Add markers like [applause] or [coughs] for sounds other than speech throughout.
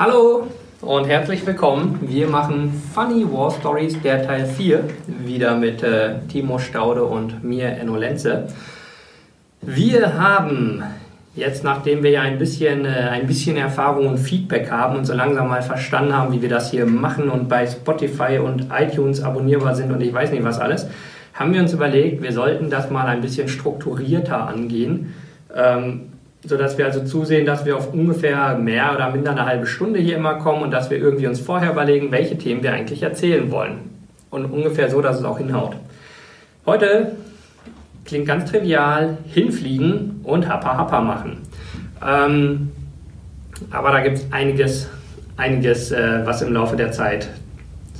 Hallo und herzlich willkommen. Wir machen Funny War Stories, der Teil 4, wieder mit äh, Timo Staude und mir, Enno Lenze. Wir haben jetzt, nachdem wir ja ein bisschen, äh, ein bisschen Erfahrung und Feedback haben und so langsam mal verstanden haben, wie wir das hier machen und bei Spotify und iTunes abonnierbar sind und ich weiß nicht was alles, haben wir uns überlegt, wir sollten das mal ein bisschen strukturierter angehen. Ähm, sodass wir also zusehen, dass wir auf ungefähr mehr oder minder eine halbe Stunde hier immer kommen und dass wir irgendwie uns vorher überlegen, welche Themen wir eigentlich erzählen wollen. Und ungefähr so, dass es auch hinhaut. Heute klingt ganz trivial, hinfliegen und Happa Happa machen. Ähm, aber da gibt es einiges, einiges äh, was im Laufe der Zeit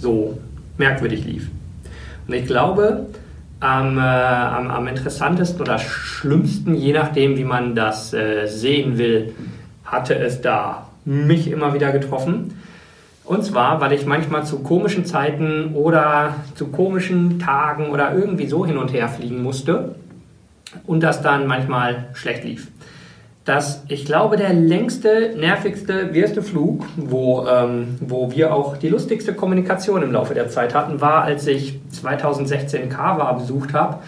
so merkwürdig lief. Und ich glaube, am, äh, am, am, interessantesten oder schlimmsten, je nachdem, wie man das äh, sehen will, hatte es da mich immer wieder getroffen. Und zwar, weil ich manchmal zu komischen Zeiten oder zu komischen Tagen oder irgendwie so hin und her fliegen musste und das dann manchmal schlecht lief dass ich glaube, der längste, nervigste, wirste Flug, wo, ähm, wo wir auch die lustigste Kommunikation im Laufe der Zeit hatten, war, als ich 2016 Kawa besucht habe.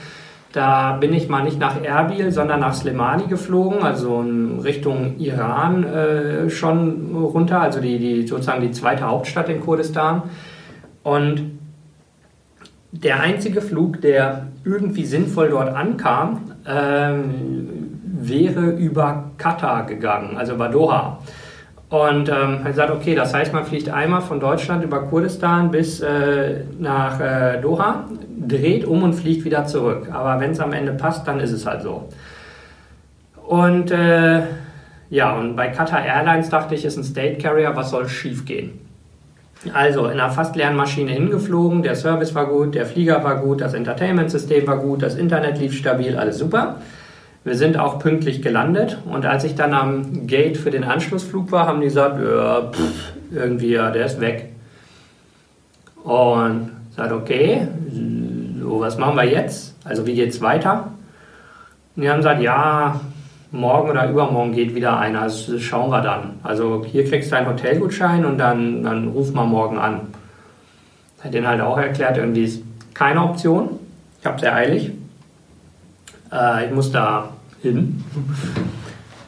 Da bin ich mal nicht nach Erbil, sondern nach Slemani geflogen, also in Richtung Iran äh, schon runter, also die, die, sozusagen die zweite Hauptstadt in Kurdistan. Und der einzige Flug, der irgendwie sinnvoll dort ankam, ähm, wäre über Katar gegangen, also über Doha. Und ähm, hat gesagt, okay, das heißt, man fliegt einmal von Deutschland über Kurdistan bis äh, nach äh, Doha, dreht um und fliegt wieder zurück. Aber wenn es am Ende passt, dann ist es halt so. Und äh, ja, und bei Qatar Airlines dachte ich, ist ein State Carrier, was soll schief gehen? Also in einer fast leeren Maschine hingeflogen, der Service war gut, der Flieger war gut, das Entertainment-System war gut, das Internet lief stabil, alles super. Wir sind auch pünktlich gelandet und als ich dann am Gate für den Anschlussflug war, haben die gesagt, ja, pff, irgendwie, ja, der ist weg. Und sagt, okay, so, was machen wir jetzt? Also wie geht es weiter? Und die haben gesagt, ja, morgen oder übermorgen geht wieder einer, also schauen wir dann. Also hier kriegst du einen Hotelgutschein und dann, dann ruf mal morgen an. Habe denen halt auch erklärt, irgendwie ist keine Option. Ich habe sehr eilig. Äh, ich muss da hin.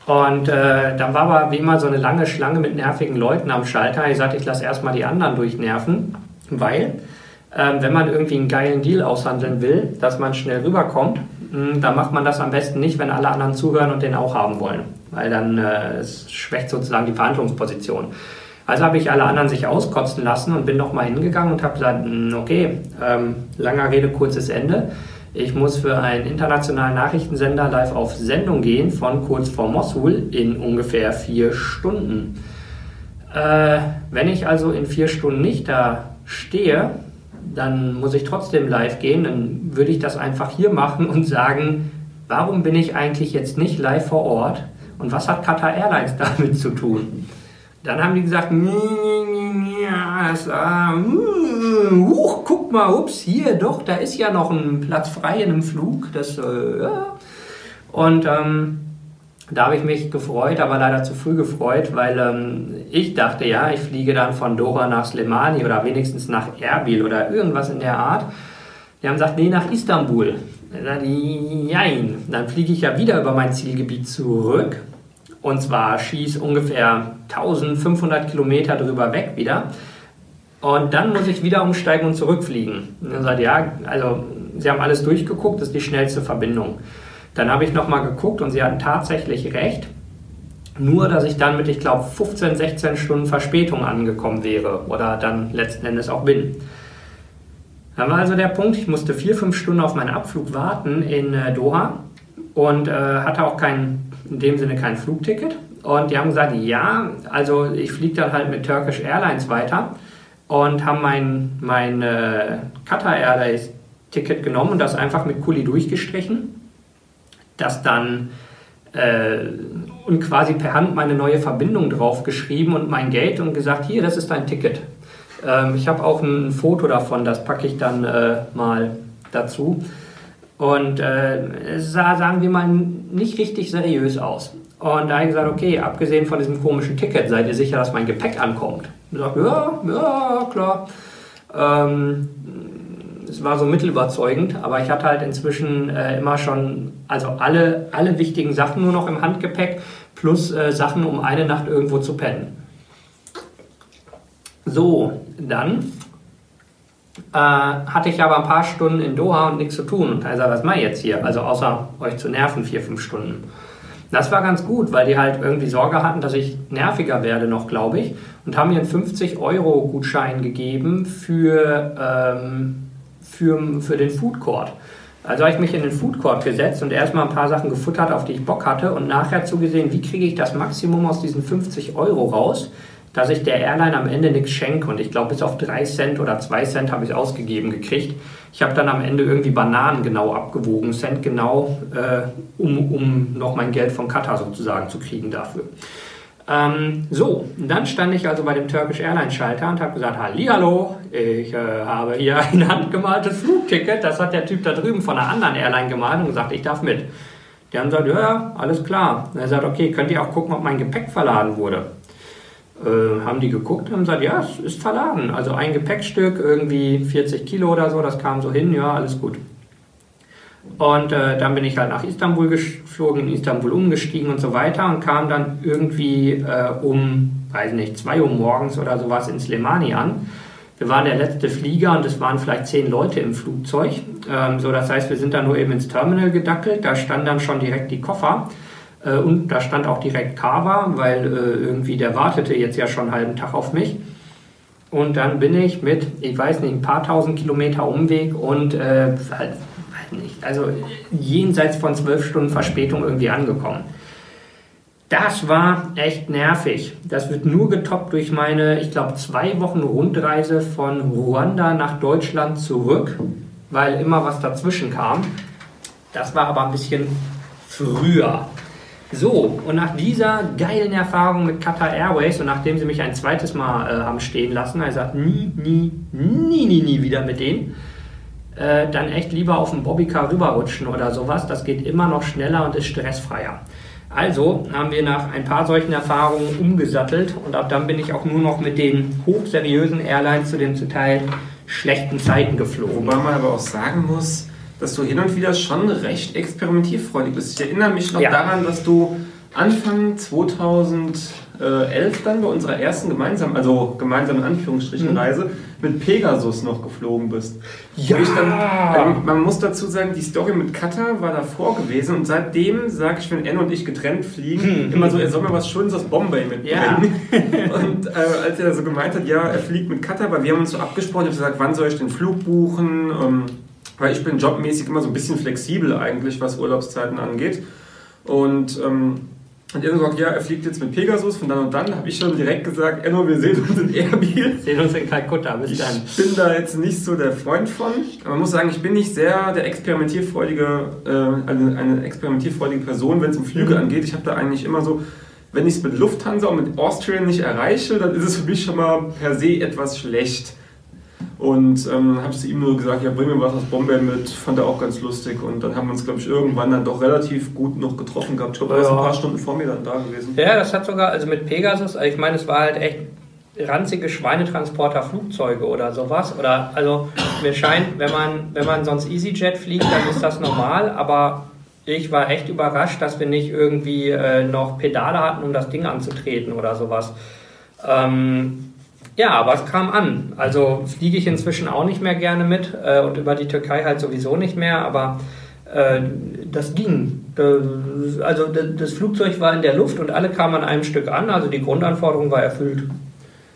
Und äh, dann war aber wie immer so eine lange Schlange mit nervigen Leuten am Schalter. Ich sagte, ich lasse erstmal die anderen durchnerven, weil äh, wenn man irgendwie einen geilen Deal aushandeln will, dass man schnell rüberkommt, mh, hm, dann macht man das am besten nicht, wenn alle anderen zuhören und den auch haben wollen. Weil dann äh, es schwächt sozusagen die Verhandlungsposition. Also habe ich alle anderen sich auskotzen lassen und bin nochmal hingegangen und habe gesagt, hm, okay, ähm, langer Rede, kurzes Ende. Ich muss für einen internationalen Nachrichtensender live auf Sendung gehen von kurz vor Mosul in ungefähr vier Stunden. Äh, wenn ich also in vier Stunden nicht da stehe, dann muss ich trotzdem live gehen. Dann würde ich das einfach hier machen und sagen, warum bin ich eigentlich jetzt nicht live vor Ort und was hat Qatar Airlines [laughs] damit zu tun? Dann haben die gesagt, das, äh, uh, guck mal, ups, hier, doch, da ist ja noch ein Platz frei in einem Flug. Das, äh, ja. Und ähm, da habe ich mich gefreut, aber leider zu früh gefreut, weil ähm, ich dachte, ja, ich fliege dann von Doha nach Slemani oder wenigstens nach Erbil oder irgendwas in der Art. Die haben gesagt, nee, nach Istanbul. Nein, dann fliege ich ja wieder über mein Zielgebiet zurück und zwar schieß ungefähr 1500 Kilometer drüber weg wieder. Und dann muss ich wieder umsteigen und zurückfliegen. Und dann sagt ja, also sie haben alles durchgeguckt, das ist die schnellste Verbindung. Dann habe ich nochmal geguckt und sie hatten tatsächlich recht. Nur, dass ich dann mit, ich glaube, 15, 16 Stunden Verspätung angekommen wäre oder dann letzten Endes auch bin. Dann war also der Punkt, ich musste vier, fünf Stunden auf meinen Abflug warten in äh, Doha und äh, hatte auch kein, in dem Sinne kein Flugticket. Und die haben gesagt, ja, also ich fliege dann halt mit Turkish Airlines weiter und haben mein, mein äh, Qatar Airlines Ticket genommen und das einfach mit Kuli durchgestrichen. Das dann äh, und quasi per Hand meine neue Verbindung draufgeschrieben und mein Geld und gesagt, hier, das ist dein Ticket. Ähm, ich habe auch ein Foto davon, das packe ich dann äh, mal dazu. Und äh, es sah, sagen wir mal, nicht richtig seriös aus. Und da habe ich gesagt, okay, abgesehen von diesem komischen Ticket, seid ihr sicher, dass mein Gepäck ankommt? Und sagt, ja, ja, klar. Ähm, es war so mittelüberzeugend, aber ich hatte halt inzwischen äh, immer schon, also alle, alle wichtigen Sachen nur noch im Handgepäck, plus äh, Sachen, um eine Nacht irgendwo zu pennen. So, dann äh, hatte ich aber ein paar Stunden in Doha und nichts zu tun. Und da sagt, was mache ich jetzt hier? Also außer euch zu nerven, vier, fünf Stunden. Das war ganz gut, weil die halt irgendwie Sorge hatten, dass ich nerviger werde noch, glaube ich. Und haben mir einen 50-Euro-Gutschein gegeben für, ähm, für, für den Food Court. Also habe ich mich in den Food Court gesetzt und erstmal ein paar Sachen gefuttert, auf die ich Bock hatte und nachher zugesehen, wie kriege ich das Maximum aus diesen 50 Euro raus, dass ich der Airline am Ende nichts schenke. Und ich glaube, bis auf 3 Cent oder 2 Cent habe ich es ausgegeben gekriegt. Ich habe dann am Ende irgendwie Bananen genau abgewogen, Cent genau, äh, um, um noch mein Geld von Katar sozusagen zu kriegen dafür. Ähm, so, dann stand ich also bei dem Turkish Airlines Schalter und habe gesagt, Hallo, ich äh, habe hier [laughs] ein handgemaltes Flugticket. Das hat der Typ da drüben von einer anderen Airline gemalt und gesagt, ich darf mit. Die haben gesagt, ja, alles klar. Und er sagt, okay, könnt ihr auch gucken, ob mein Gepäck verladen wurde. Äh, haben die geguckt und gesagt, ja, es ist verladen. Also ein Gepäckstück, irgendwie 40 Kilo oder so, das kam so hin, ja, alles gut. Und äh, dann bin ich halt nach Istanbul geflogen, in Istanbul umgestiegen und so weiter und kam dann irgendwie äh, um, weiß nicht, 2 Uhr morgens oder sowas in Slemani an. Wir waren der letzte Flieger und es waren vielleicht zehn Leute im Flugzeug. Ähm, so, das heißt, wir sind dann nur eben ins Terminal gedackelt. Da standen dann schon direkt die Koffer. Äh, und da stand auch direkt Kava, weil äh, irgendwie der wartete jetzt ja schon einen halben Tag auf mich. Und dann bin ich mit, ich weiß nicht, ein paar tausend Kilometer Umweg und halt, nicht, also jenseits von zwölf Stunden Verspätung irgendwie angekommen. Das war echt nervig. Das wird nur getoppt durch meine, ich glaube, zwei Wochen Rundreise von Ruanda nach Deutschland zurück, weil immer was dazwischen kam. Das war aber ein bisschen früher. So, und nach dieser geilen Erfahrung mit Qatar Airways und nachdem sie mich ein zweites Mal äh, haben stehen lassen, er sagt, nie, nie, nie, nie, nie wieder mit denen, äh, dann echt lieber auf dem Bobbycar rüberrutschen oder sowas. Das geht immer noch schneller und ist stressfreier. Also haben wir nach ein paar solchen Erfahrungen umgesattelt und ab dann bin ich auch nur noch mit den hochseriösen Airlines zu den zu Teil schlechten Zeiten geflogen. Wobei man aber auch sagen muss, dass du hin und wieder schon recht experimentierfreudig bist. Ich erinnere mich noch ja. daran, dass du Anfang 2011 dann bei unserer ersten gemeinsamen, also gemeinsamen Anführungsstrichen mhm. Reise mit Pegasus noch geflogen bist. Ja. Dann, ähm, man muss dazu sagen, die Story mit Qatar war davor gewesen und seitdem sage ich, wenn Enno und ich getrennt fliegen, mhm. immer so, er soll mir was Schönes aus Bombay mitbringen. Ja. [laughs] und äh, als er so gemeint hat, ja, er fliegt mit Qatar, weil wir haben uns so abgesprochen, ich habe gesagt, wann soll ich den Flug buchen? Ähm, weil ich bin jobmäßig immer so ein bisschen flexibel eigentlich, was Urlaubszeiten angeht. Und ähm, hat er gesagt, ja, er fliegt jetzt mit Pegasus von dann und dann. habe ich schon direkt gesagt, Enno, wir sehen uns in Erbil. Sehen uns in Kalkutta, bis dann. Ich bin da jetzt nicht so der Freund von. Aber man muss sagen, ich bin nicht sehr der experimentierfreudige, äh, eine, eine experimentierfreudige Person, wenn es um Flüge angeht. Ich habe da eigentlich immer so, wenn ich es mit Lufthansa und mit Austrian nicht erreiche, dann ist es für mich schon mal per se etwas schlecht. Und ähm, habe zu ihm nur gesagt, ja, bring mir was aus Bombay mit, fand er auch ganz lustig. Und dann haben wir uns, glaube ich, irgendwann dann doch relativ gut noch getroffen gehabt. Ich glaube, er ja. ist ein paar Stunden vor mir dann da gewesen. Ja, das hat sogar, also mit Pegasus, also ich meine, es war halt echt ranzige Schweinetransporter Flugzeuge oder sowas. Oder also mir scheint, wenn man, wenn man sonst EasyJet fliegt, dann ist das normal, aber ich war echt überrascht, dass wir nicht irgendwie äh, noch Pedale hatten, um das Ding anzutreten oder sowas. Ähm, ja, aber es kam an. Also fliege ich inzwischen auch nicht mehr gerne mit äh, und über die Türkei halt sowieso nicht mehr, aber äh, das ging. Äh, also das Flugzeug war in der Luft und alle kamen an einem Stück an, also die Grundanforderung war erfüllt.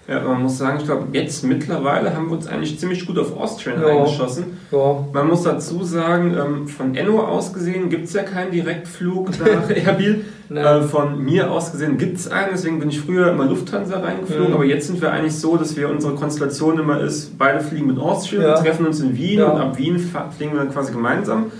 Ja, man muss sagen, ich glaube, jetzt mittlerweile haben wir uns eigentlich ziemlich gut auf Austrian ja. eingeschossen. Ja. Man muss dazu sagen, ähm, von Enno aus gesehen gibt es ja keinen Direktflug nach [laughs] Erbil. Äh, von mir aus gesehen gibt es einen, deswegen bin ich früher immer Lufthansa reingeflogen, mhm. aber jetzt sind wir eigentlich so, dass wir unsere Konstellation immer ist, beide fliegen mit Austrian, ja. treffen uns in Wien und ab Wien fliegen wir dann quasi gemeinsam.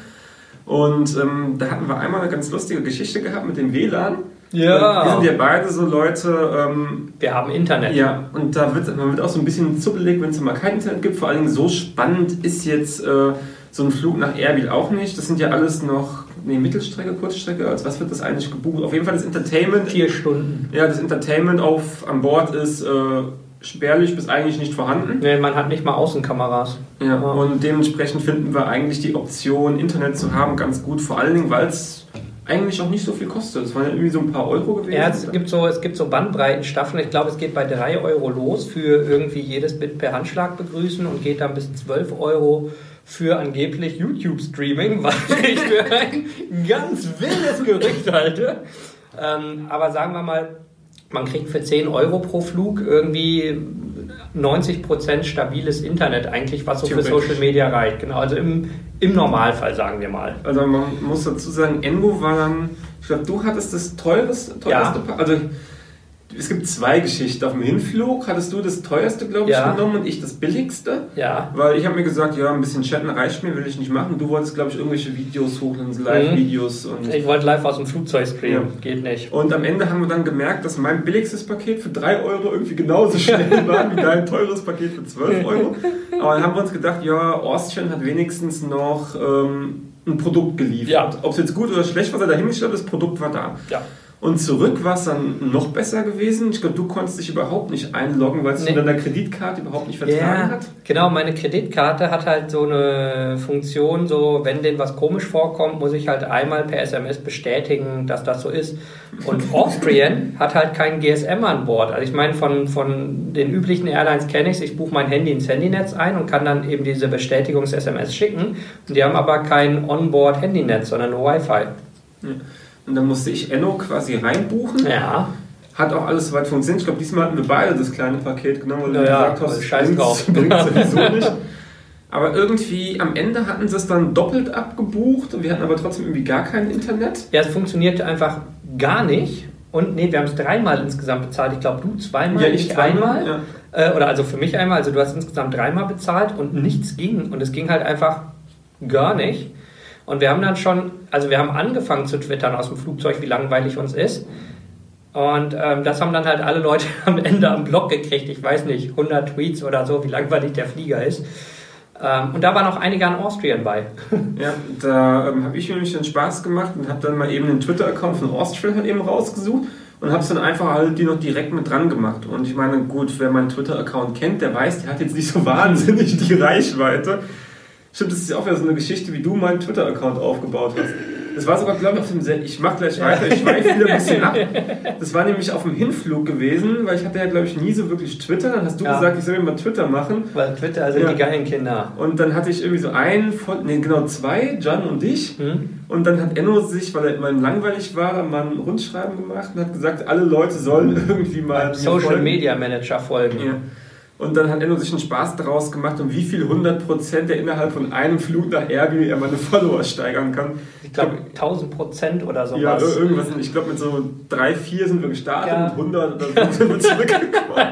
Und ähm, da hatten wir einmal eine ganz lustige Geschichte gehabt mit dem WLAN Ja. Wir sind ja beide so Leute. Ähm, wir haben Internet. Ja, und da wird man wird auch so ein bisschen zuppelig, wenn es mal kein Internet gibt. Vor allen Dingen so spannend ist jetzt äh, so ein Flug nach Erbil auch nicht. Das sind ja alles noch nee, Mittelstrecke, Kurzstrecke. Als was wird das eigentlich gebucht? Auf jeden Fall das Entertainment. Vier Stunden. Ja, das Entertainment auf an Bord ist. Äh, spärlich bis eigentlich nicht vorhanden. Nee, man hat nicht mal Außenkameras. Ja, und dementsprechend finden wir eigentlich die Option, Internet zu haben, ganz gut. Vor allen Dingen, weil es eigentlich auch nicht so viel kostet. Es waren ja irgendwie so ein paar Euro gewesen. Ja, es gibt so, es gibt so Bandbreitenstaffeln. Ich glaube, es geht bei 3 Euro los für irgendwie jedes Bit per Handschlag begrüßen und geht dann bis 12 Euro für angeblich YouTube-Streaming, [laughs] was ich für ein ganz wildes Gerücht halte. Ähm, aber sagen wir mal, man kriegt für 10 Euro pro Flug irgendwie 90% stabiles Internet eigentlich, was so für Social Media reicht. Genau, also im, im Normalfall, sagen wir mal. Also man muss dazu sagen, Envo war dann, ich glaube, du hattest das teures, teuerste, ja. also es gibt zwei Geschichten. Auf dem Hinflug hattest du das teuerste, glaube ich, ja. genommen und ich das billigste. Ja. Weil ich habe mir gesagt, ja, ein bisschen chatten reicht mir, will ich nicht machen. Du wolltest, glaube ich, irgendwelche Videos hochladen, Live-Videos. Mhm. Ich wollte live aus dem Flugzeug streamen. Ja. Geht nicht. Und am Ende haben wir dann gemerkt, dass mein billigstes Paket für 3 Euro irgendwie genauso [laughs] schnell war wie dein teures Paket für 12 Euro. [laughs] Aber dann haben wir uns gedacht, ja, Austrian hat wenigstens noch ähm, ein Produkt geliefert. Ja. Ob es jetzt gut oder schlecht war, sei dahingestellt, das Produkt war da. Ja. Und zurück war es dann noch besser gewesen. Ich glaube, du konntest dich überhaupt nicht einloggen, weil es nee. mit deiner Kreditkarte überhaupt nicht vertragen ja, hat. Genau, meine Kreditkarte hat halt so eine Funktion, so wenn denen was komisch vorkommt, muss ich halt einmal per SMS bestätigen, dass das so ist. Und [laughs] Austrian hat halt kein GSM an Bord. Also ich meine, von, von den üblichen Airlines kenne ich es, ich buche mein Handy ins Handynetz ein und kann dann eben diese Bestätigungs-SMS schicken. Und die haben aber kein Onboard-Handynetz, sondern nur Wi-Fi. Ja. Und dann musste ich Enno quasi reinbuchen. Ja. Hat auch alles soweit funktioniert. Ich glaube, diesmal hatten wir beide das kleine Paket genommen, weil du ja, gesagt hast, scheiß drauf. [laughs] bringt sowieso [laughs] nicht. Aber irgendwie am Ende hatten sie es dann doppelt abgebucht und wir hatten aber trotzdem irgendwie gar kein Internet. Ja, es funktionierte einfach gar nicht. Und nee, wir haben es dreimal insgesamt bezahlt. Ich glaube, du zweimal, ja, ich einmal. Ja. Äh, oder also für mich einmal. Also du hast insgesamt dreimal bezahlt und nichts ging. Und es ging halt einfach gar nicht. Und wir haben dann schon, also wir haben angefangen zu twittern aus dem Flugzeug, wie langweilig uns ist. Und ähm, das haben dann halt alle Leute [laughs] am Ende am Blog gekriegt. Ich weiß nicht, 100 Tweets oder so, wie langweilig der Flieger ist. Ähm, und da waren auch einige an Austrian bei. [laughs] Ja, da ähm, habe ich mir nämlich den Spaß gemacht und habe dann mal eben den Twitter-Account von Austrian halt eben rausgesucht und habe es dann einfach halt die noch direkt mit dran gemacht. Und ich meine, gut, wer meinen Twitter-Account kennt, der weiß, der hat jetzt nicht so [laughs] wahnsinnig die Reichweite. Stimmt, das ist ja auch wieder so eine Geschichte, wie du meinen Twitter-Account aufgebaut hast. Das war sogar, glaube ich, auf dem Send Ich mache gleich weiter, ich schweife wieder ein bisschen ab. Das war nämlich auf dem Hinflug gewesen, weil ich hatte ja, glaube ich, nie so wirklich Twitter. Dann hast du ja. gesagt, ich soll mir mal Twitter machen. Weil Twitter sind ja. die geilen Kinder. Und dann hatte ich irgendwie so einen von, nee, genau zwei, John und dich. Hm. Und dann hat Enno sich, weil er immer langweilig war, mal ein Rundschreiben gemacht und hat gesagt, alle Leute sollen [laughs] irgendwie mal. Social Media Manager folgen. Ja. Und dann hat Enno sich einen Spaß daraus gemacht, um wie viel 100 Prozent er innerhalb von einem Flug nach Erbil er meine Follower steigern kann. Ich glaube, 1000 Prozent oder sowas. Ja, irgendwas. Ich glaube, mit so 3, 4 sind wir gestartet ja. und 100 oder so sind wir zurückgekommen.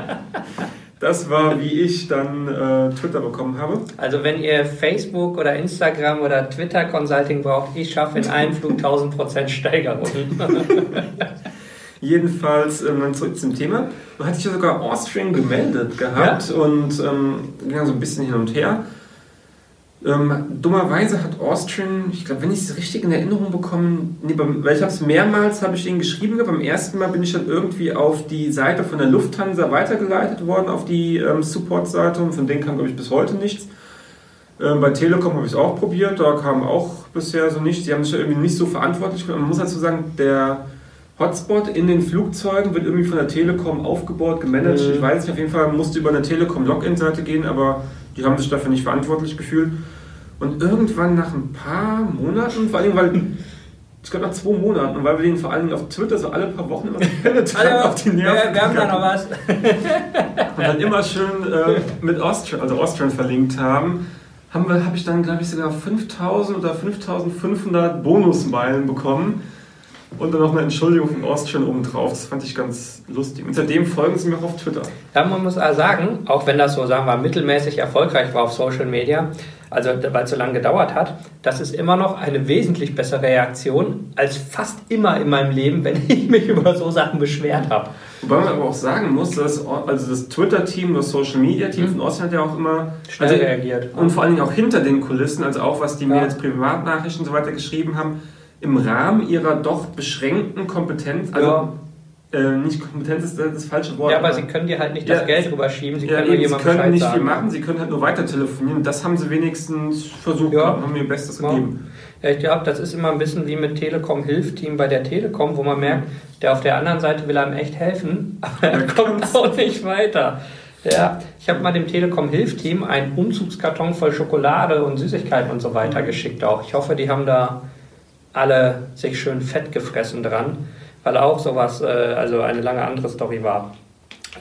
Das war, wie ich dann äh, Twitter bekommen habe. Also wenn ihr Facebook oder Instagram oder Twitter Consulting braucht, ich schaffe in einem Flug 1000 Prozent Steigerung. [laughs] Jedenfalls ähm, zurück zum Thema. Man hat sich ja sogar Austrian gemeldet gehabt ja? und ähm, ging so ein bisschen hin und her. Ähm, dummerweise hat Austrian, ich glaube, wenn ich es richtig in Erinnerung bekomme, nee, beim, weil ich habe es mehrmals, habe ich ihnen geschrieben, beim ersten Mal bin ich dann irgendwie auf die Seite von der Lufthansa weitergeleitet worden, auf die ähm, Support-Seite und von denen kam, glaube ich, bis heute nichts. Ähm, bei Telekom habe ich es auch probiert, da kam auch bisher so nichts. Die haben sich ja irgendwie nicht so verantwortlich gemacht. Man muss dazu sagen, der Hotspot in den Flugzeugen wird irgendwie von der Telekom aufgebaut, gemanagt. Mhm. Ich weiß nicht, auf jeden Fall musste über eine Telekom-Login-Seite gehen, aber die haben sich dafür nicht verantwortlich gefühlt. Und irgendwann nach ein paar Monaten, vor allem weil [laughs] ich glaube nach zwei Monaten, und weil wir den vor allem auf Twitter so alle paar Wochen immer [laughs] penetrant auf die Nerven. Wir, wir haben da noch was. [laughs] und dann immer schön äh, mit Austrian, also Austrian verlinkt haben, habe hab ich dann, glaube ich, sogar 5000 oder 5500 Bonusmeilen bekommen und dann noch eine Entschuldigung von Austrian obendrauf. Das fand ich ganz lustig. Und seitdem folgen sie mir auch auf Twitter. Ja, man muss also sagen, auch wenn das so, sagen wir, mittelmäßig erfolgreich war auf Social Media, also weil es so lange gedauert hat, das ist immer noch eine wesentlich bessere Reaktion als fast immer in meinem Leben, wenn ich mich [laughs] über so Sachen beschwert habe. Wobei man aber auch sagen muss, dass also das Twitter-Team, das Social-Media-Team mhm. von Osten hat ja auch immer schnell also, reagiert. Und vor allen Dingen auch hinter den Kulissen, also auch was die ja. mir jetzt Privatnachrichten und so weiter geschrieben haben, im Rahmen ihrer doch beschränkten Kompetenz, also ja. Äh, nicht Kompetenz ist das falsche Wort. Ja, aber, aber, sie können dir halt nicht das Geld rüberschieben. Sie können, ja, eben, sie können nicht sagen. viel machen, sie können halt nur weiter telefonieren. Das haben sie wenigstens versucht, ja. haben mir ihr Bestes ja. gegeben. Ja, ich glaube, das ist immer ein bisschen wie mit Telekom Hilfteam bei der Telekom, wo man merkt, der auf der anderen Seite will einem echt helfen, [laughs] aber er kommt auch nicht weiter. Ja, ich habe mal dem Telekom Hilfteam einen Umzugskarton voll Schokolade und Süßigkeiten und so weiter mhm. geschickt auch. Ich hoffe, die haben da alle sich schön fett gefressen dran weil auch sowas, äh, also eine lange andere Story war.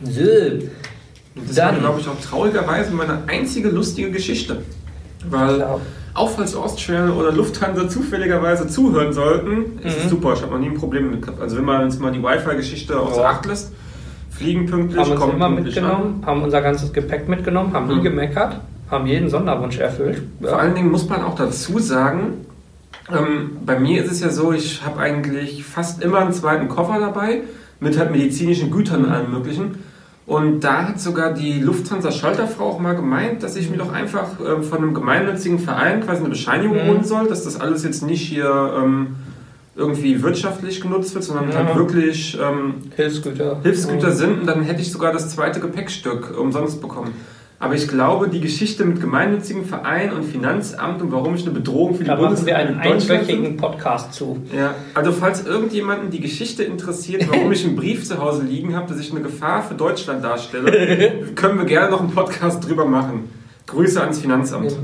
So. Das Dann, war, glaube ich, auch traurigerweise meine einzige lustige Geschichte. Weil, auch falls Austrian oder Lufthansa zufälligerweise zuhören sollten, ist es mhm. super. Ich habe noch nie ein Problem mit gehabt. Also, wenn man uns mal die Wi-Fi-Geschichte außer ja. Acht lässt, fliegen pünktlich, haben uns immer mitgenommen, an. haben unser ganzes Gepäck mitgenommen, haben nie mhm. gemeckert, haben jeden Sonderwunsch erfüllt. Vor allen Dingen muss man auch dazu sagen, ähm, bei mir ist es ja so, ich habe eigentlich fast immer einen zweiten Koffer dabei mit halt medizinischen Gütern und allem möglichen. Und da hat sogar die Lufthansa-Schalterfrau auch mal gemeint, dass ich mir doch einfach äh, von einem gemeinnützigen Verein quasi eine Bescheinigung mhm. holen soll, dass das alles jetzt nicht hier ähm, irgendwie wirtschaftlich genutzt wird, sondern ja. halt wirklich ähm, Hilfsgüter, Hilfsgüter mhm. sind. Und dann hätte ich sogar das zweite Gepäckstück umsonst bekommen. Aber ich glaube, die Geschichte mit gemeinnützigen Vereinen und Finanzamt und warum ich eine Bedrohung für die da Bundeswehr wir einen einwöchigen Podcast zu. Ja, also falls irgendjemanden die Geschichte interessiert, warum ich einen [laughs] Brief zu Hause liegen habe, dass ich eine Gefahr für Deutschland darstelle, [laughs] können wir gerne noch einen Podcast drüber machen. Grüße ans Finanzamt.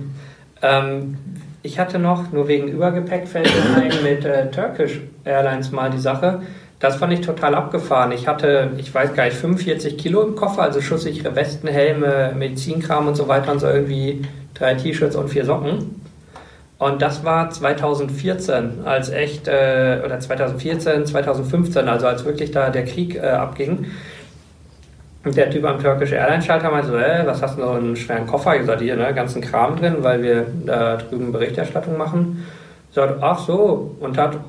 Ähm, ich hatte noch, nur wegen Übergepäck fällt ein, [coughs] mit äh, Turkish Airlines mal die Sache das fand ich total abgefahren. Ich hatte, ich weiß gar nicht, 45 Kilo im Koffer, also schusssichere Westen, Helme, Medizinkram und so weiter und so irgendwie drei T-Shirts und vier Socken. Und das war 2014, als echt, äh, oder 2014, 2015, also als wirklich da der Krieg äh, abging. Und der Typ am Turkish Airlines Schalter meinte so, äh, was hast du noch einen schweren Koffer? Ich sagte, hier, ne, ganzen Kram drin, weil wir da drüben Berichterstattung machen. Ich sagte, ach so, und hat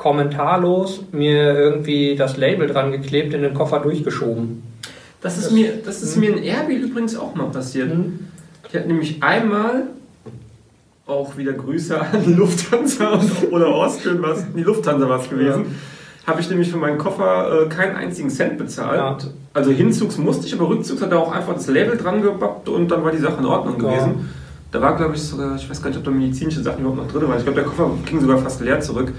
kommentarlos mir irgendwie das Label dran geklebt, in den Koffer durchgeschoben. Das ist, das, mir, das ist mir in Erbil übrigens auch mal passiert. Mhm. Ich hatte nämlich einmal auch wieder Grüße an Lufthansa [laughs] oder Austrian, was, die Lufthansa war es gewesen. Ja. Habe ich nämlich für meinen Koffer äh, keinen einzigen Cent bezahlt. Ja. Also Hinzugs musste ich, aber Rückzugs hat er auch einfach das Label dran gebappt und dann war die Sache in Ordnung ja. gewesen. Da war, glaube ich, sogar, ich weiß gar nicht, ob da medizinische Sachen überhaupt noch drin waren. Ich glaube, der Koffer ging sogar fast leer zurück.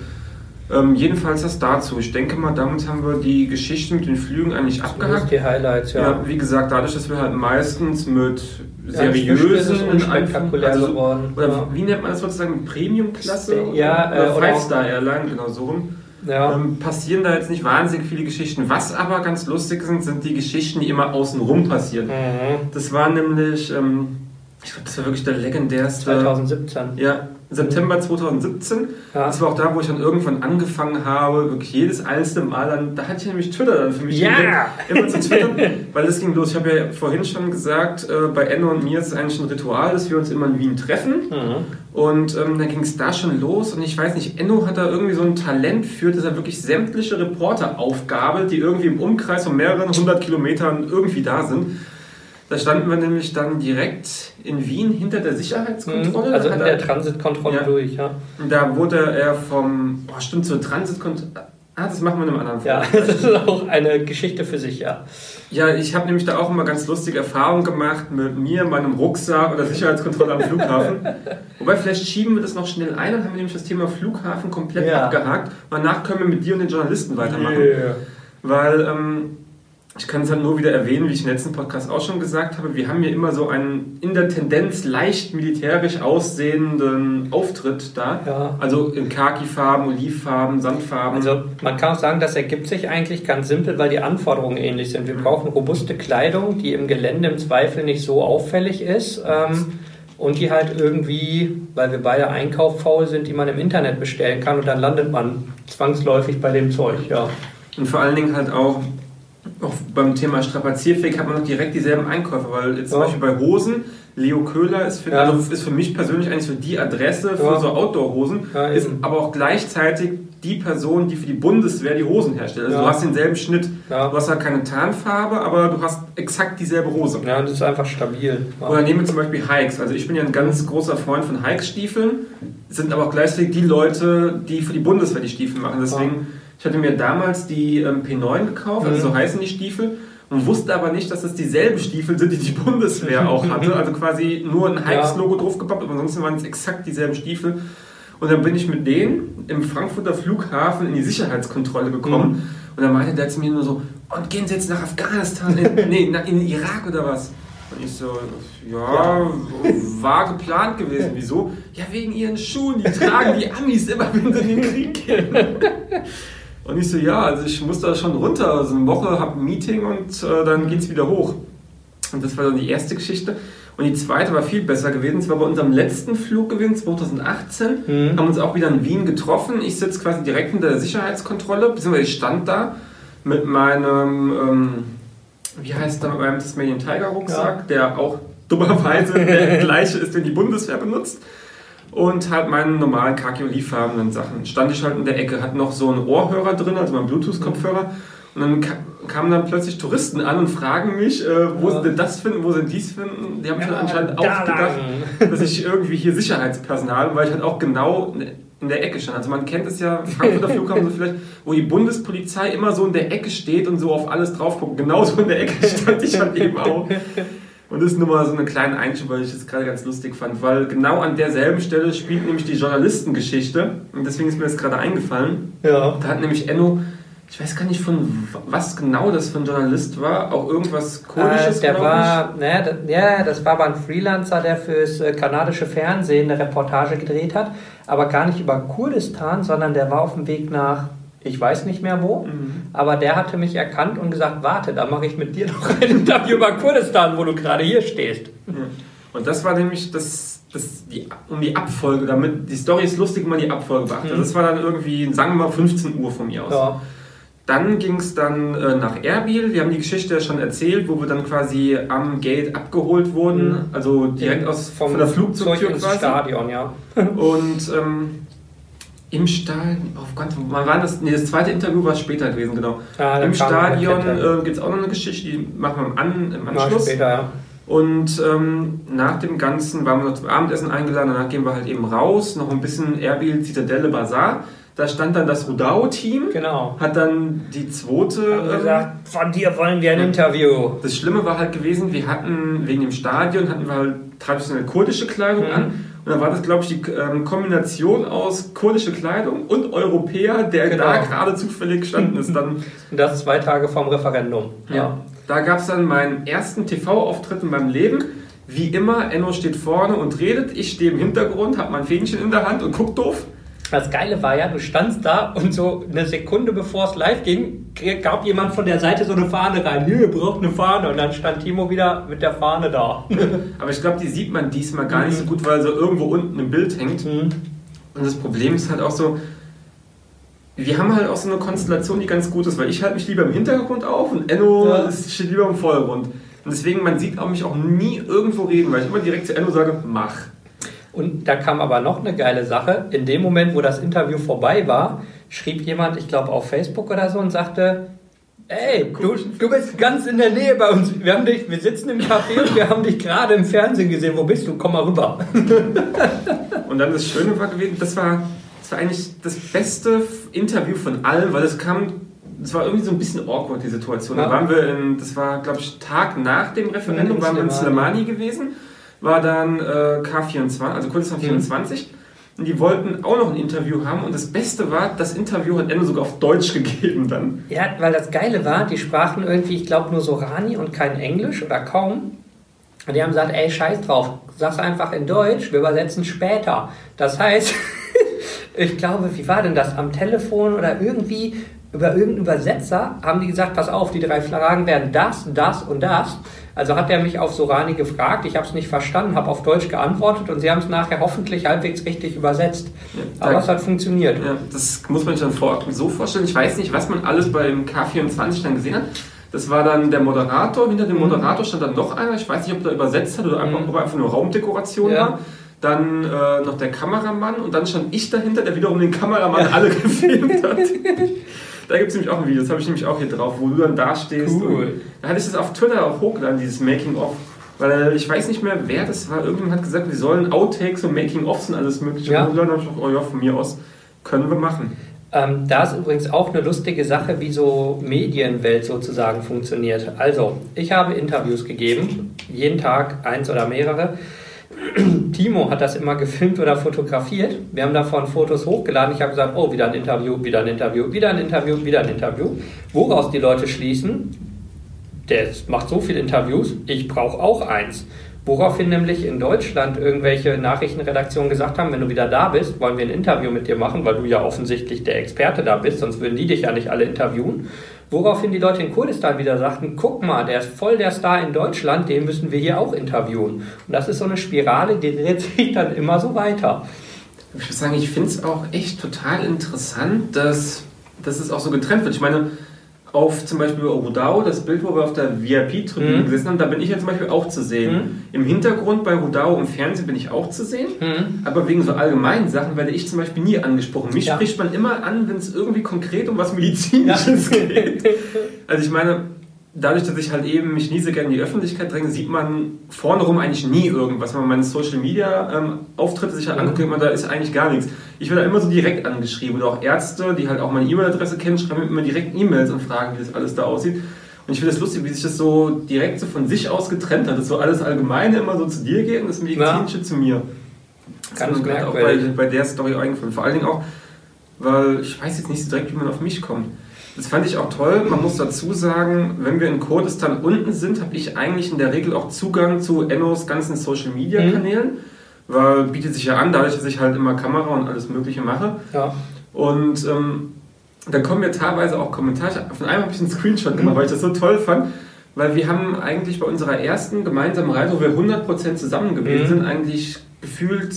Ähm, jedenfalls das dazu. Ich denke mal, damit haben wir die Geschichte mit den Flügen eigentlich abgehakt. Die Highlights, ja. ja. Wie gesagt, dadurch, dass wir halt meistens mit seriösen ja, unspektakulär also, geworden. Oder ja. wie nennt man das sozusagen? Premium-Klasse? Ja, oder, äh, oder Five-Star-Airline, genau so rum. Ja. Ähm, passieren da jetzt nicht wahnsinnig viele Geschichten. Was aber ganz lustig sind, sind die Geschichten, die immer außenrum passieren. Mhm. Das war nämlich, ähm, ich glaube, das war wirklich der legendärste. 2017. Ja, September 2017. Ja. Das war auch da, wo ich dann irgendwann angefangen habe, wirklich jedes einzelne Mal dann, da hatte ich nämlich Twitter dann für mich ja. immer zu twittern, [laughs] weil es ging los. Ich habe ja vorhin schon gesagt, äh, bei Enno und mir ist es eigentlich ein Ritual, dass wir uns immer in Wien treffen. Mhm. Und ähm, dann ging es da schon los und ich weiß nicht, Enno hat da irgendwie so ein Talent für, dass er wirklich sämtliche Reporter aufgabelt, die irgendwie im Umkreis von mehreren hundert Kilometern irgendwie da sind. Da standen wir nämlich dann direkt in Wien hinter der Sicherheitskontrolle. Mhm. Also in der Transitkontrolle ja. durch, ja. Da wurde er vom, oh, stimmt, zur Transitkontrolle. Ah, das machen wir in einem anderen Fall. Ja, [laughs] das ist auch eine Geschichte für sich, ja. Ja, ich habe nämlich da auch immer ganz lustige Erfahrungen gemacht mit mir, meinem Rucksack oder Sicherheitskontrolle am Flughafen. [laughs] Wobei, vielleicht schieben wir das noch schnell ein und haben nämlich das Thema Flughafen komplett ja. abgehakt. Danach können wir mit dir und den Journalisten weitermachen. Yeah. Weil ähm, ich kann es halt nur wieder erwähnen, wie ich im letzten Podcast auch schon gesagt habe, wir haben hier immer so einen in der Tendenz leicht militärisch aussehenden Auftritt da. Ja. Also in Khaki-Farben, Olivfarben, Sandfarben. Also man kann auch sagen, das ergibt sich eigentlich ganz simpel, weil die Anforderungen ähnlich sind. Wir mhm. brauchen robuste Kleidung, die im Gelände im Zweifel nicht so auffällig ist. Ähm, und die halt irgendwie, weil wir beide einkauffaul sind, die man im Internet bestellen kann und dann landet man zwangsläufig bei dem Zeug, ja. Und vor allen Dingen halt auch, auch beim Thema strapazierfähig hat man noch direkt dieselben Einkäufe, weil jetzt zum Ja. Beispiel bei Hosen, Leo Köhler ist für, Ja. also ist für mich persönlich eigentlich so die Adresse für Ja. so Outdoor-Hosen, ist aber auch gleichzeitig die Person, die für die Bundeswehr die Hosen herstellt. Also du hast denselben Schnitt. Du hast halt keine Tarnfarbe, aber du hast exakt dieselbe Hose. Ja, das ist einfach stabil. Oder nehmen wir zum Beispiel Hikes. Also ich bin ja ein ganz großer Freund von Hikes-Stiefeln, sind aber auch gleichzeitig die Leute, die für die Bundeswehr die Stiefel machen. Deswegen, ich hatte mir damals die ähm, P9 gekauft, also Mhm. so heißen die Stiefel, und wusste aber nicht, dass das dieselben Stiefel sind, die die Bundeswehr auch hatte. Also quasi nur ein Hikes-Logo draufgepappt, aber ansonsten waren es exakt dieselben Stiefel. Und dann bin ich mit denen im Frankfurter Flughafen in die Sicherheitskontrolle gekommen. Und dann meinte der zu mir nur so, und gehen Sie jetzt nach Afghanistan, in, [laughs] nee, in den Irak oder was? Und ich so, ja, war geplant gewesen. Wieso? Ja, wegen ihren Schuhen, die tragen die Amis immer, wenn sie in den Krieg gehen. [laughs] Und ich so, ja, also ich muss da schon runter. Also eine Woche habe ein Meeting und äh, dann geht's wieder hoch. Und das war dann die erste Geschichte. Und die zweite war viel besser gewesen. Es war bei unserem letzten Flug gewesen, 2018. Mhm. Haben uns auch wieder in Wien getroffen. Ich sitze quasi direkt in der Sicherheitskontrolle, beziehungsweise ich stand da mit meinem, ähm, wie heißt mit meinem Tasmanian Tiger Rucksack, der auch dummerweise der [laughs] gleiche ist, den die Bundeswehr benutzt. Und halt meinen normalen khaki olivfarbenen Sachen. Stand ich halt in der Ecke, hatte noch so einen Ohrhörer drin, also meinen Bluetooth-Kopfhörer. Und dann ka- kamen dann plötzlich Touristen an und fragen mich, äh, wo Ja. sie denn das finden, wo sie dies finden. Die haben schon anscheinend auch da gedacht, dass ich irgendwie hier Sicherheitspersonal weil ich halt auch genau in der Ecke stand. Also man kennt es ja, Frankfurter [laughs] Flughafen so vielleicht, wo die Bundespolizei immer so in der Ecke steht und so auf alles drauf guckt. Genauso in der Ecke stand ich halt eben auch. [laughs] Und das ist nur mal so eine kleine Einschub, weil ich das gerade ganz lustig fand, weil genau an derselben Stelle spielt nämlich die Journalistengeschichte und deswegen ist mir das gerade eingefallen. Ja. Da hat nämlich Enno, ich weiß gar nicht von was genau das für ein Journalist war, auch irgendwas Kurdisches, Äh, der war, ne, das, ja, das war aber ein Freelancer, der fürs äh, kanadische Fernsehen eine Reportage gedreht hat, aber gar nicht über Kurdistan, sondern der war auf dem Weg nach, ich weiß nicht mehr wo, Mhm. aber der hatte mich erkannt und gesagt, warte, da mache ich mit dir [laughs] noch ein Interview über Kurdistan, wo du gerade hier stehst. Ja. Und das war nämlich das, das die, um die Abfolge, damit die Story ist lustig, man die Abfolge beachtet. Mhm. Das war dann irgendwie, sagen wir mal, 15 Uhr von mir aus. Ja. Dann ging es dann äh, nach Erbil. Wir haben die Geschichte ja schon erzählt, wo wir dann quasi am Gate abgeholt wurden, Mhm. also direkt aus Vom von der Flugzeugtür ins quasi. Stadion, ja. Und ähm, im Stadion, oh Gott, wann war das? Nee, das zweite Interview war später gewesen, genau. Ja, dann Im Stadion äh, gibt es auch noch eine Geschichte, die machen wir An im Anschluss. später, ja. Und ähm, nach dem Ganzen waren wir noch zum Abendessen eingeladen, danach gehen wir halt eben raus, noch ein bisschen Erbil, Zitadelle, Bazar. Da stand dann das Rudao-Team, Genau. hat dann die zweite. Haben ähm, gesagt, von dir wollen wir ein. Interview. das Schlimme war halt gewesen, wir hatten wegen dem Stadion hatten wir halt traditionelle kurdische Kleidung Mhm. an. Und dann war das, glaube ich, die ähm, Kombination aus kurdische Kleidung und Europäer, der Genau. da gerade zufällig gestanden ist. Dann, [laughs] Und das zwei Tage vorm Referendum. ja. Da gab es dann meinen ersten TV-Auftritt in meinem Leben. Wie immer, Enno steht vorne und redet, ich stehe im Hintergrund, habe mein Fähnchen in der Hand und guck doof. Das Geile war ja, du standst da und so eine Sekunde bevor es live ging, gab jemand von der Seite so eine Fahne rein. Hier, ihr braucht eine Fahne. Und dann stand Timo wieder mit der Fahne da. [laughs] Aber ich glaube, die sieht man diesmal gar nicht Mhm. so gut, weil sie irgendwo unten im Bild hängt. Und das Problem ist halt auch so, wir haben halt auch so eine Konstellation, die ganz gut ist, weil ich halte mich lieber im Hintergrund auf und Enno Ja. ist- steht lieber im Vordergrund. Und deswegen, man sieht auch mich auch nie irgendwo reden, weil ich immer direkt zu Enno sage, mach. Und da kam aber noch eine geile Sache. In dem Moment, wo das Interview vorbei war, schrieb jemand, ich glaube auf Facebook oder so, und sagte, Ey, du, du bist ganz in der Nähe bei uns. Wir, haben dich, wir sitzen im Café und wir haben dich gerade im Fernsehen gesehen. Wo bist du? Komm mal rüber. [laughs] Und dann das Schöne war gewesen, das war, das war eigentlich das beste Interview von allen, weil es kam, es war irgendwie so ein bisschen awkward, die Situation. Da waren wir in, das war, glaube ich, Tag nach dem Referendum, In waren wir in. Slemani gewesen, war dann äh, K24, also Kurdistan Mhm. 24. Und die wollten auch noch ein Interview haben und das Beste war, das Interview hat Ende sogar auf Deutsch [laughs] gegeben dann. Ja, weil das Geile war, die sprachen irgendwie, ich glaube, nur Sorani und kein Englisch oder kaum. Und die haben gesagt, ey, scheiß drauf, sag's einfach in Deutsch, wir übersetzen später. Das heißt, [laughs] ich glaube, wie war denn das? Am Telefon oder irgendwie über irgendeinen Übersetzer haben die gesagt, pass auf, die drei Fragen werden das, das und das. Also hat er mich auf Sorani gefragt, ich habe es nicht verstanden, habe auf Deutsch geantwortet und sie haben es nachher hoffentlich halbwegs richtig übersetzt. Ja, Aber es hat funktioniert. Ja, das muss man sich dann vor, so vorstellen. Ich weiß nicht, was man alles beim K24 dann gesehen hat. Das war dann der Moderator. Hinter dem mhm. Moderator stand dann noch einer. Ich weiß nicht, ob der übersetzt hat oder einfach, mhm. ob er einfach nur Raumdekoration ja. war. Dann äh, noch der Kameramann und dann stand ich dahinter, der wiederum den Kameramann ja. alle [laughs] gefilmt hat. da gibt es nämlich auch ein Video, das habe ich nämlich auch hier drauf, wo du dann da stehst. Cool. Da hatte ich das auf Twitter auch hochgeladen, dieses Making-of. Weil ich weiß nicht mehr, wer das war. Irgendjemand hat gesagt, wir sollen Outtakes und Making-ofs und alles mögliche ja. hochladen. Da habe ich auch, oh ja, von mir aus können wir machen. Ähm, da ist übrigens auch eine lustige Sache, wie so Medienwelt sozusagen funktioniert. Also, ich habe Interviews gegeben, jeden Tag eins oder mehrere. Timo hat das immer gefilmt oder fotografiert. Wir haben davon Fotos hochgeladen. Ich habe gesagt, oh, wieder ein Interview, wieder ein Interview, wieder ein Interview, wieder ein Interview. Woraus die Leute schließen, der macht so viele Interviews, ich brauche auch eins. Woraufhin nämlich in Deutschland irgendwelche Nachrichtenredaktionen gesagt haben, wenn du wieder da bist, wollen wir ein Interview mit dir machen, weil du ja offensichtlich der Experte da bist, sonst würden die dich ja nicht alle interviewen. Woraufhin die Leute in Kurdistan wieder sagten, guck mal, der ist voll der Star in Deutschland, den müssen wir hier auch interviewen. Und das ist so eine Spirale, die dreht sich dann immer so weiter. Ich muss sagen, ich finde es auch echt total interessant, dass, dass es auch so getrennt wird. Ich meine, auf zum Beispiel Rudau, das Bild, wo wir auf der VIP-Tribüne mhm. gesessen haben, da bin ich ja zum Beispiel auch zu sehen. Mhm. Im Hintergrund bei Rudau im Fernsehen bin ich auch zu sehen, mhm. aber wegen so allgemeinen Sachen werde ich zum Beispiel nie angesprochen. Mich ja. spricht man immer an, wenn es irgendwie konkret um was Medizinisches ja. geht. [laughs] Also ich meine, dadurch, dass ich halt eben mich nie so gerne in die Öffentlichkeit dränge, sieht man vorne rum eigentlich nie irgendwas. Wenn man meine Social Media ähm, Auftritte sich halt mhm. anguckt, man, da ist eigentlich gar nichts. Ich werde da immer so direkt angeschrieben. Oder auch Ärzte, die halt auch meine E-Mail-Adresse kennen, schreiben mir immer direkt E-Mails und fragen, wie das alles da aussieht. Und ich finde es lustig, wie sich das so direkt so von sich aus getrennt hat. Dass so alles Allgemeine immer so zu dir geht und das Medizinische ja. zu mir. Das Ganz ist mir auch bei, bei der Story eingefallen. Vor allen Dingen auch, weil ich weiß jetzt nicht so direkt, wie man auf mich kommt. Das fand ich auch toll. Man muss dazu sagen, wenn wir in Kurdistan unten sind, habe ich eigentlich in der Regel auch Zugang zu Ennos ganzen Social Media Kanälen, mhm. weil bietet sich ja an, dadurch, dass ich halt immer Kamera und alles Mögliche mache. Ja. Und ähm, dann kommen mir teilweise auch Kommentare. Von einem habe ich einen Screenshot gemacht, mhm. weil ich das so toll fand. Weil wir haben eigentlich bei unserer ersten gemeinsamen Reise, wo wir 100% zusammen gewesen mhm. sind, eigentlich gefühlt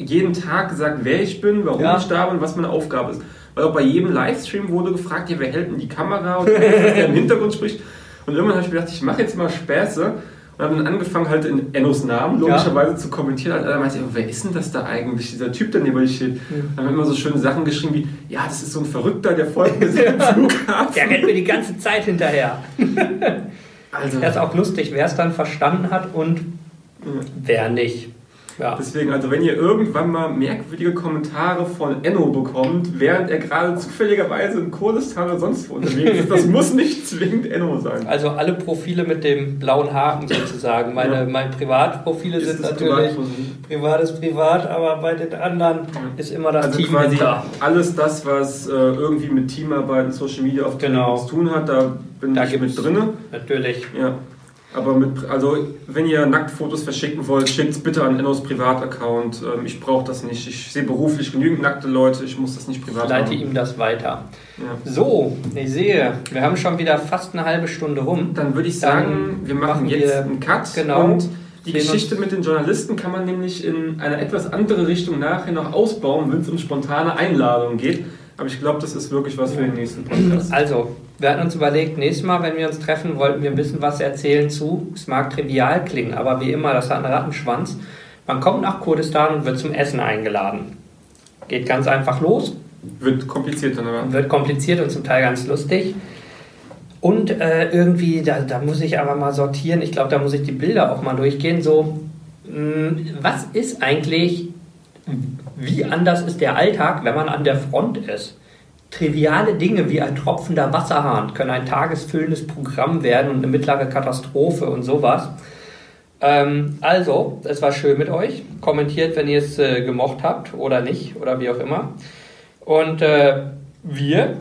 jeden Tag gesagt, wer ich bin, warum ja. ich da bin und was meine Aufgabe ist. Weil auch bei jedem Livestream wurde gefragt, ja, wer hält denn die Kamera und [laughs] wer im Hintergrund spricht. Und irgendwann habe ich mir gedacht, ich mache jetzt mal Späße und habe dann angefangen, halt in Ennos Namen logischerweise ja. zu kommentieren. Und dann meinte ich, wer ist denn das da eigentlich, dieser Typ, der neben mir steht? Ja. Dann haben wir immer so schöne Sachen geschrieben wie, ja, das ist so ein Verrückter, der folgt mir im [laughs] Flughafen. Der rennt mir die ganze Zeit hinterher. [laughs] also. Das ist auch lustig, wer es dann verstanden hat und ja. wer nicht. Ja. Deswegen, also wenn ihr irgendwann mal merkwürdige Kommentare von Enno bekommt, während er gerade zufälligerweise in Kurdistan oder sonst wo unterwegs ist, das muss nicht zwingend Enno sein. Also alle Profile mit dem blauen Haken sozusagen. Meine, ja. meine Privatprofile ist sind natürlich privat ist privat, aber bei den anderen ja. ist immer das also Team quasi. Alles das, was äh, irgendwie mit Teamarbeit und Social Media auf genau. zu tun hat, da bin da ich mit drin. Natürlich. Ja. Aber mit, also wenn ihr Nacktfotos verschicken wollt, schickt es bitte an Ennos Privataccount. Ähm, ich brauche das nicht. Ich sehe beruflich genügend nackte Leute. Ich muss das nicht privat ich leite haben. ihm das weiter. Ja. So, ich sehe, wir haben schon wieder fast eine halbe Stunde rum. Dann würde ich sagen, Dann wir machen, machen jetzt wir, einen Cut. Genau. Und die Geschichte mit den Journalisten kann man nämlich in eine etwas andere Richtung nachher noch ausbauen, wenn es um spontane Einladungen geht. Aber ich glaube, das ist wirklich was für den nächsten Podcast. Also, wir hatten uns überlegt, nächstes Mal, wenn wir uns treffen, wollten wir ein bisschen was erzählen zu. Es mag trivial klingen, aber wie immer, das hat einen Rattenschwanz. Man kommt nach Kurdistan und wird zum Essen eingeladen. Geht ganz einfach los. Wird kompliziert dann aber. Wird kompliziert und zum Teil ganz lustig. Und äh, irgendwie, da, da muss ich aber mal sortieren. Ich glaube, da muss ich die Bilder auch mal durchgehen. So, mh, hm, was ist eigentlich, wie anders ist der Alltag, wenn man an der Front ist? Triviale Dinge wie ein tropfender Wasserhahn können ein tagesfüllendes Programm werden und eine mittlere Katastrophe und sowas. Ähm, also, es war schön mit euch. Kommentiert, wenn ihr es äh, gemocht habt oder nicht oder wie auch immer. Und äh, wir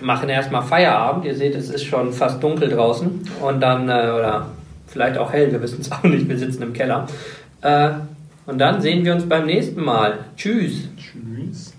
machen erstmal Feierabend. Ihr seht, es ist schon fast dunkel draußen. Und dann, äh, oder vielleicht auch hell, wir wissen es [laughs] auch nicht, wir sitzen im Keller. Äh, und dann sehen wir uns beim nächsten Mal. Tschüss. Tschüss.